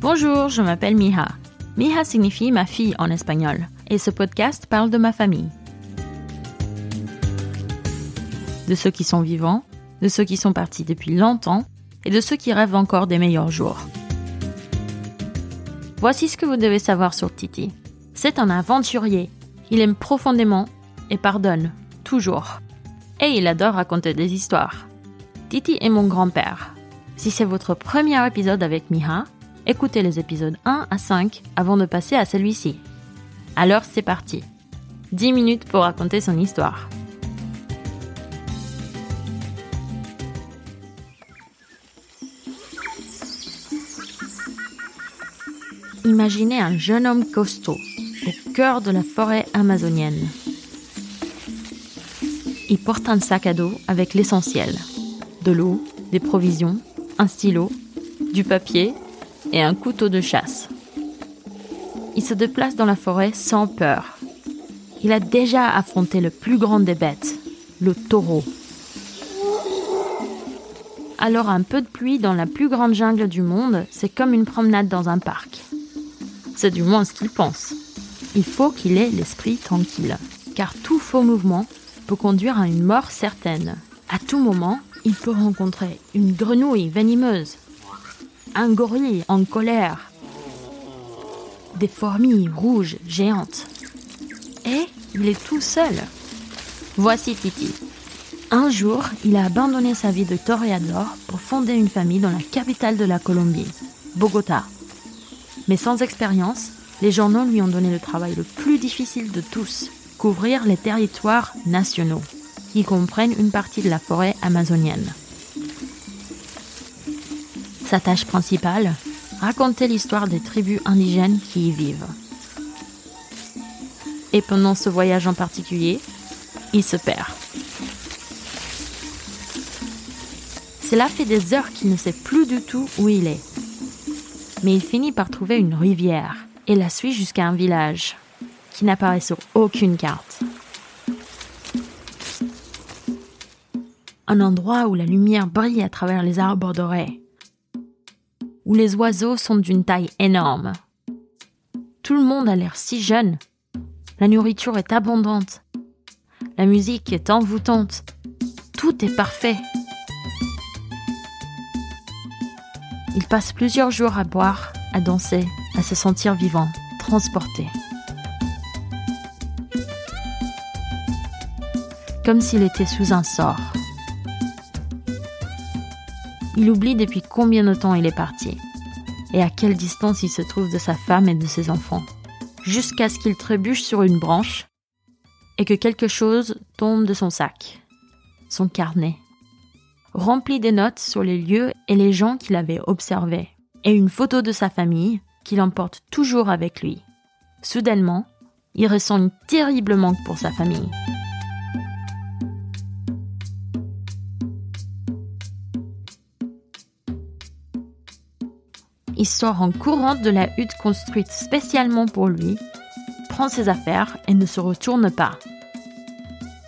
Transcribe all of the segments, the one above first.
Bonjour, je m'appelle Miha. Miha signifie ma fille en espagnol, et ce podcast parle de ma famille. De ceux qui sont vivants, de ceux qui sont partis depuis longtemps, et de ceux qui rêvent encore des meilleurs jours. Voici ce que vous devez savoir sur Titi. C'est un aventurier. Il aime profondément et pardonne, toujours. Et il adore raconter des histoires. Titi est mon grand-père. Si c'est votre premier épisode avec Miha, écoutez les épisodes 1 à 5 avant de passer à celui-ci. Alors c'est parti. 10 minutes pour raconter son histoire. Imaginez un jeune homme costaud au cœur de la forêt amazonienne. Il porte un sac à dos avec l'essentiel. De l'eau, des provisions, un stylo, du papier et un couteau de chasse. Il se déplace dans la forêt sans peur. Il a déjà affronté le plus grand des bêtes, le taureau. Alors un peu de pluie dans la plus grande jungle du monde, c'est comme une promenade dans un parc. C'est du moins ce qu'il pense. Il faut qu'il ait l'esprit tranquille, car tout faux mouvement peut conduire à une mort certaine. À tout moment, il peut rencontrer une grenouille venimeuse, un gorille en colère, des fourmis rouges géantes. Et il est tout seul. Voici Titi. Un jour, il a abandonné sa vie de toréador pour fonder une famille dans la capitale de la Colombie, Bogota. Mais sans expérience, les journaux lui ont donné le travail le plus difficile de tous, couvrir les territoires nationaux, qui comprennent une partie de la forêt amazonienne. Sa tâche principale, raconter l'histoire des tribus indigènes qui y vivent. Et pendant ce voyage en particulier, il se perd. Cela fait des heures qu'il ne sait plus du tout où il est mais il finit par trouver une rivière et la suit jusqu'à un village qui n'apparaît sur aucune carte. Un endroit où la lumière brille à travers les arbres dorés, où les oiseaux sont d'une taille énorme. Tout le monde a l'air si jeune. La nourriture est abondante. La musique est envoûtante. Tout est parfait. Il passe plusieurs jours à boire, à danser, à se sentir vivant, transporté. Comme s'il était sous un sort. Il oublie depuis combien de temps il est parti et à quelle distance il se trouve de sa femme et de ses enfants, jusqu'à ce qu'il trébuche sur une branche et que quelque chose tombe de son sac, son carnet rempli des notes sur les lieux et les gens qu'il avait observés, et une photo de sa famille qu'il emporte toujours avec lui. Soudainement, il ressent une terrible manque pour sa famille. Il sort en courant de la hutte construite spécialement pour lui, prend ses affaires et ne se retourne pas.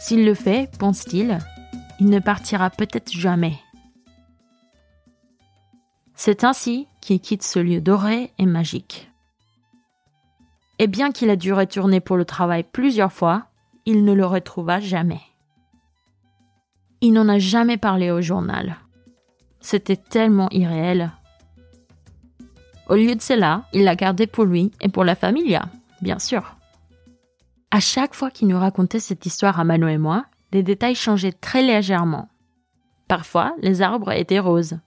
S'il le fait, pense-t-il, il ne partira peut-être jamais. C'est ainsi qu'il quitte ce lieu doré et magique. Et bien qu'il a dû retourner pour le travail plusieurs fois, il ne le retrouva jamais. Il n'en a jamais parlé au journal. C'était tellement irréel. Au lieu de cela, il l'a gardé pour lui et pour la familia, bien sûr. À chaque fois qu'il nous racontait cette histoire à Mano et moi, les détails changeaient très légèrement. Parfois, les arbres étaient roses,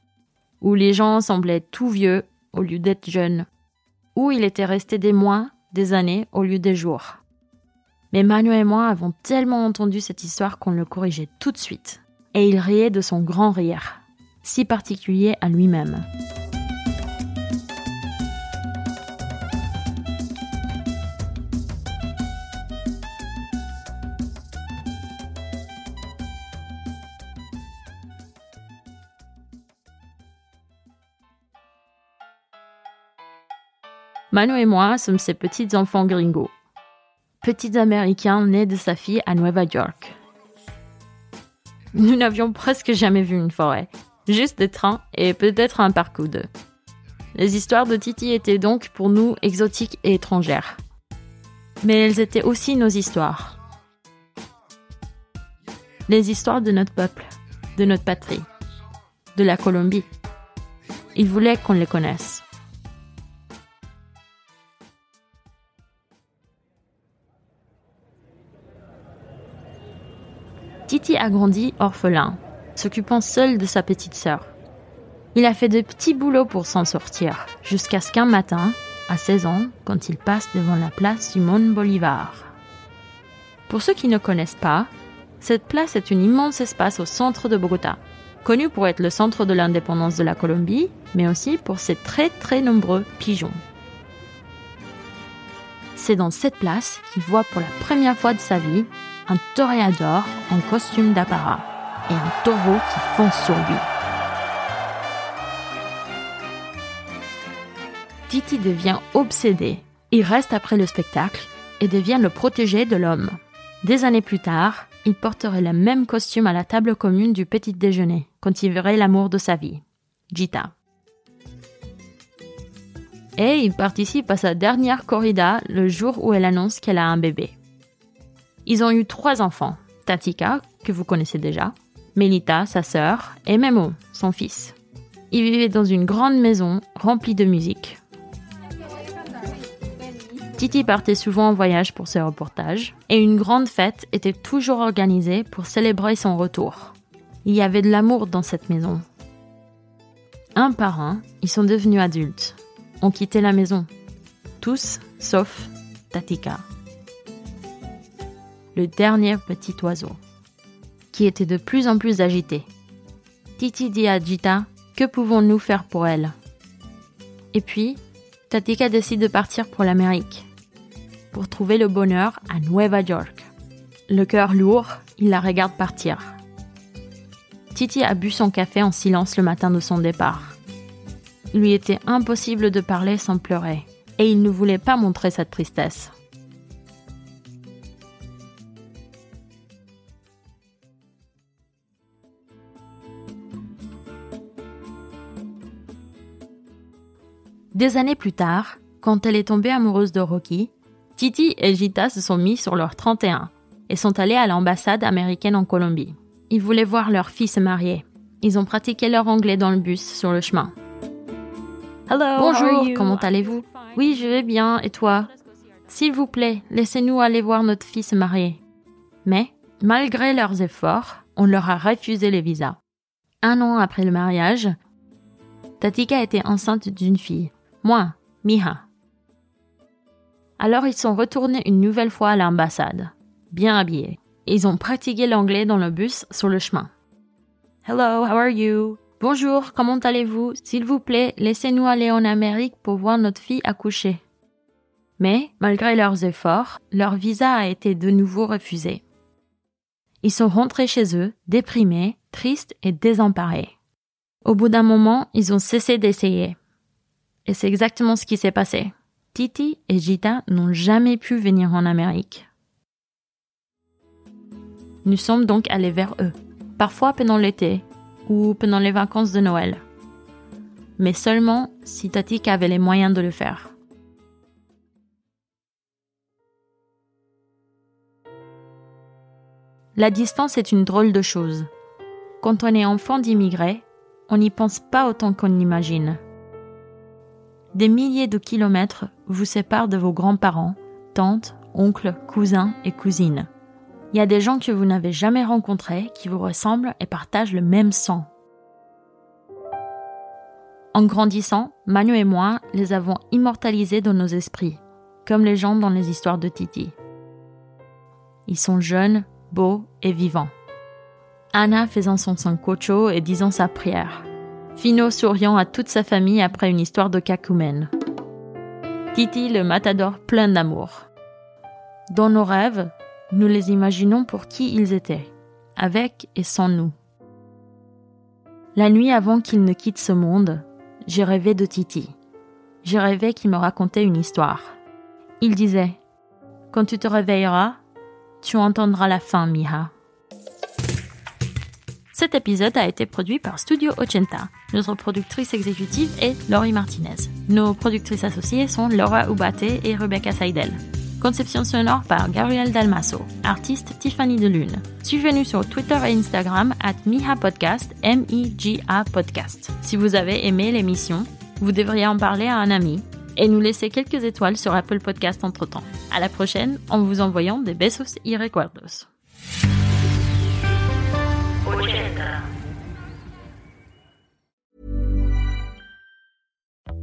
ou les gens semblaient tout vieux au lieu d'être jeunes, ou il était resté des mois, des années au lieu des jours. Mais Manu et moi avons tellement entendu cette histoire qu'on le corrigeait tout de suite. Et il riait de son grand rire, si particulier à lui-même. Manu et moi sommes ces petits enfants gringos. Petits Américains nés de sa fille à Nueva York. Nous n'avions presque jamais vu une forêt, juste des trains et peut-être un parc ou deux. Les histoires de Titi étaient donc pour nous exotiques et étrangères. Mais elles étaient aussi nos histoires. Les histoires de notre peuple, de notre patrie, de la Colombie. Il voulait qu'on les connaisse. A grandi orphelin, s'occupant seul de sa petite sœur. Il a fait de petits boulots pour s'en sortir, jusqu'à ce qu'un matin, à 16 ans, quand il passe devant la place Simón Bolivar. Pour ceux qui ne connaissent pas, cette place est un immense espace au centre de Bogota, connu pour être le centre de l'indépendance de la Colombie, mais aussi pour ses très très nombreux pigeons. C'est dans cette place qu'il voit pour la première fois de sa vie un toréador en costume d'apparat et un taureau qui fonce sur lui. Titi devient obsédé. Il reste après le spectacle et devient le protégé de l'homme. Des années plus tard, il porterait le même costume à la table commune du petit déjeuner quand il verrait l'amour de sa vie, Gita. Et il participe à sa dernière corrida le jour où elle annonce qu'elle a un bébé. Ils ont eu trois enfants. Tatika, que vous connaissez déjà, Melita, sa sœur, et Memo, son fils. Ils vivaient dans une grande maison remplie de musique. Titi partait souvent en voyage pour ses reportages, et une grande fête était toujours organisée pour célébrer son retour. Il y avait de l'amour dans cette maison. Un par un, ils sont devenus adultes, ont quitté la maison. Tous, sauf Tatika le dernier petit oiseau, qui était de plus en plus agité. Titi dit à Gita Que pouvons-nous faire pour elle? Et puis, Tatika décide de partir pour l'Amérique, pour trouver le bonheur à Nueva York. Le cœur lourd, il la regarde partir. Titi a bu son café en silence le matin de son départ. Il lui était impossible de parler sans pleurer, et il ne voulait pas montrer cette tristesse. Des années plus tard, quand elle est tombée amoureuse de Rocky, Titi et Gita se sont mis sur leur 31 et sont allés à l'ambassade américaine en Colombie. Ils voulaient voir leur fille se marier. Ils ont pratiqué leur anglais dans le bus sur le chemin. Hello, Bonjour, comment allez-vous? Oui, je vais bien, et toi? S'il vous plaît, laissez-nous aller voir notre fille se marier. Mais, malgré leurs efforts, on leur a refusé les visas. Un an après le mariage, Tatika était enceinte d'une fille. Moi, Miha. Alors ils sont retournés une nouvelle fois à l'ambassade, bien habillés. Ils ont pratiqué l'anglais dans le bus sur le chemin. Hello, how are you? Bonjour, comment allez-vous? S'il vous plaît, laissez-nous aller en Amérique pour voir notre fille accoucher. Mais, malgré leurs efforts, leur visa a été de nouveau refusé. Ils sont rentrés chez eux, déprimés, tristes et désemparés. Au bout d'un moment, ils ont cessé d'essayer. Et c'est exactement ce qui s'est passé. Titi et Gita n'ont jamais pu venir en Amérique. Nous sommes donc allés vers eux, parfois pendant l'été ou pendant les vacances de Noël. Mais seulement si Tatika avait les moyens de le faire. La distance est une drôle de chose. Quand on est enfant d'immigrés, on n'y pense pas autant qu'on l'imagine. Des milliers de kilomètres vous séparent de vos grands-parents, tantes, oncles, cousins et cousines. Il y a des gens que vous n'avez jamais rencontrés qui vous ressemblent et partagent le même sang. En grandissant, Manu et moi les avons immortalisés dans nos esprits, comme les gens dans les histoires de Titi. Ils sont jeunes, beaux et vivants. Anna faisant son sancocho et disant sa prière. Fino souriant à toute sa famille après une histoire de cacumène. Titi le matador plein d'amour. Dans nos rêves, nous les imaginons pour qui ils étaient, avec et sans nous. La nuit avant qu'il ne quitte ce monde, j'ai rêvé de Titi. J'ai rêvé qu'il me racontait une histoire. Il disait Quand tu te réveilleras, tu entendras la fin, Miha. Cet épisode a été produit par Studio Ochenta. Notre productrice exécutive est Laurie Martinez. Nos productrices associées sont Laura Ubate et Rebecca Seidel. Conception sonore par Gabriel Dalmasso. Artiste Tiffany Delune. Suivez-nous sur Twitter et Instagram at Miha Podcast, M-I-G-A Podcast. Si vous avez aimé l'émission, vous devriez en parler à un ami et nous laisser quelques étoiles sur Apple Podcast entre temps. À la prochaine en vous envoyant des besos y recuerdos.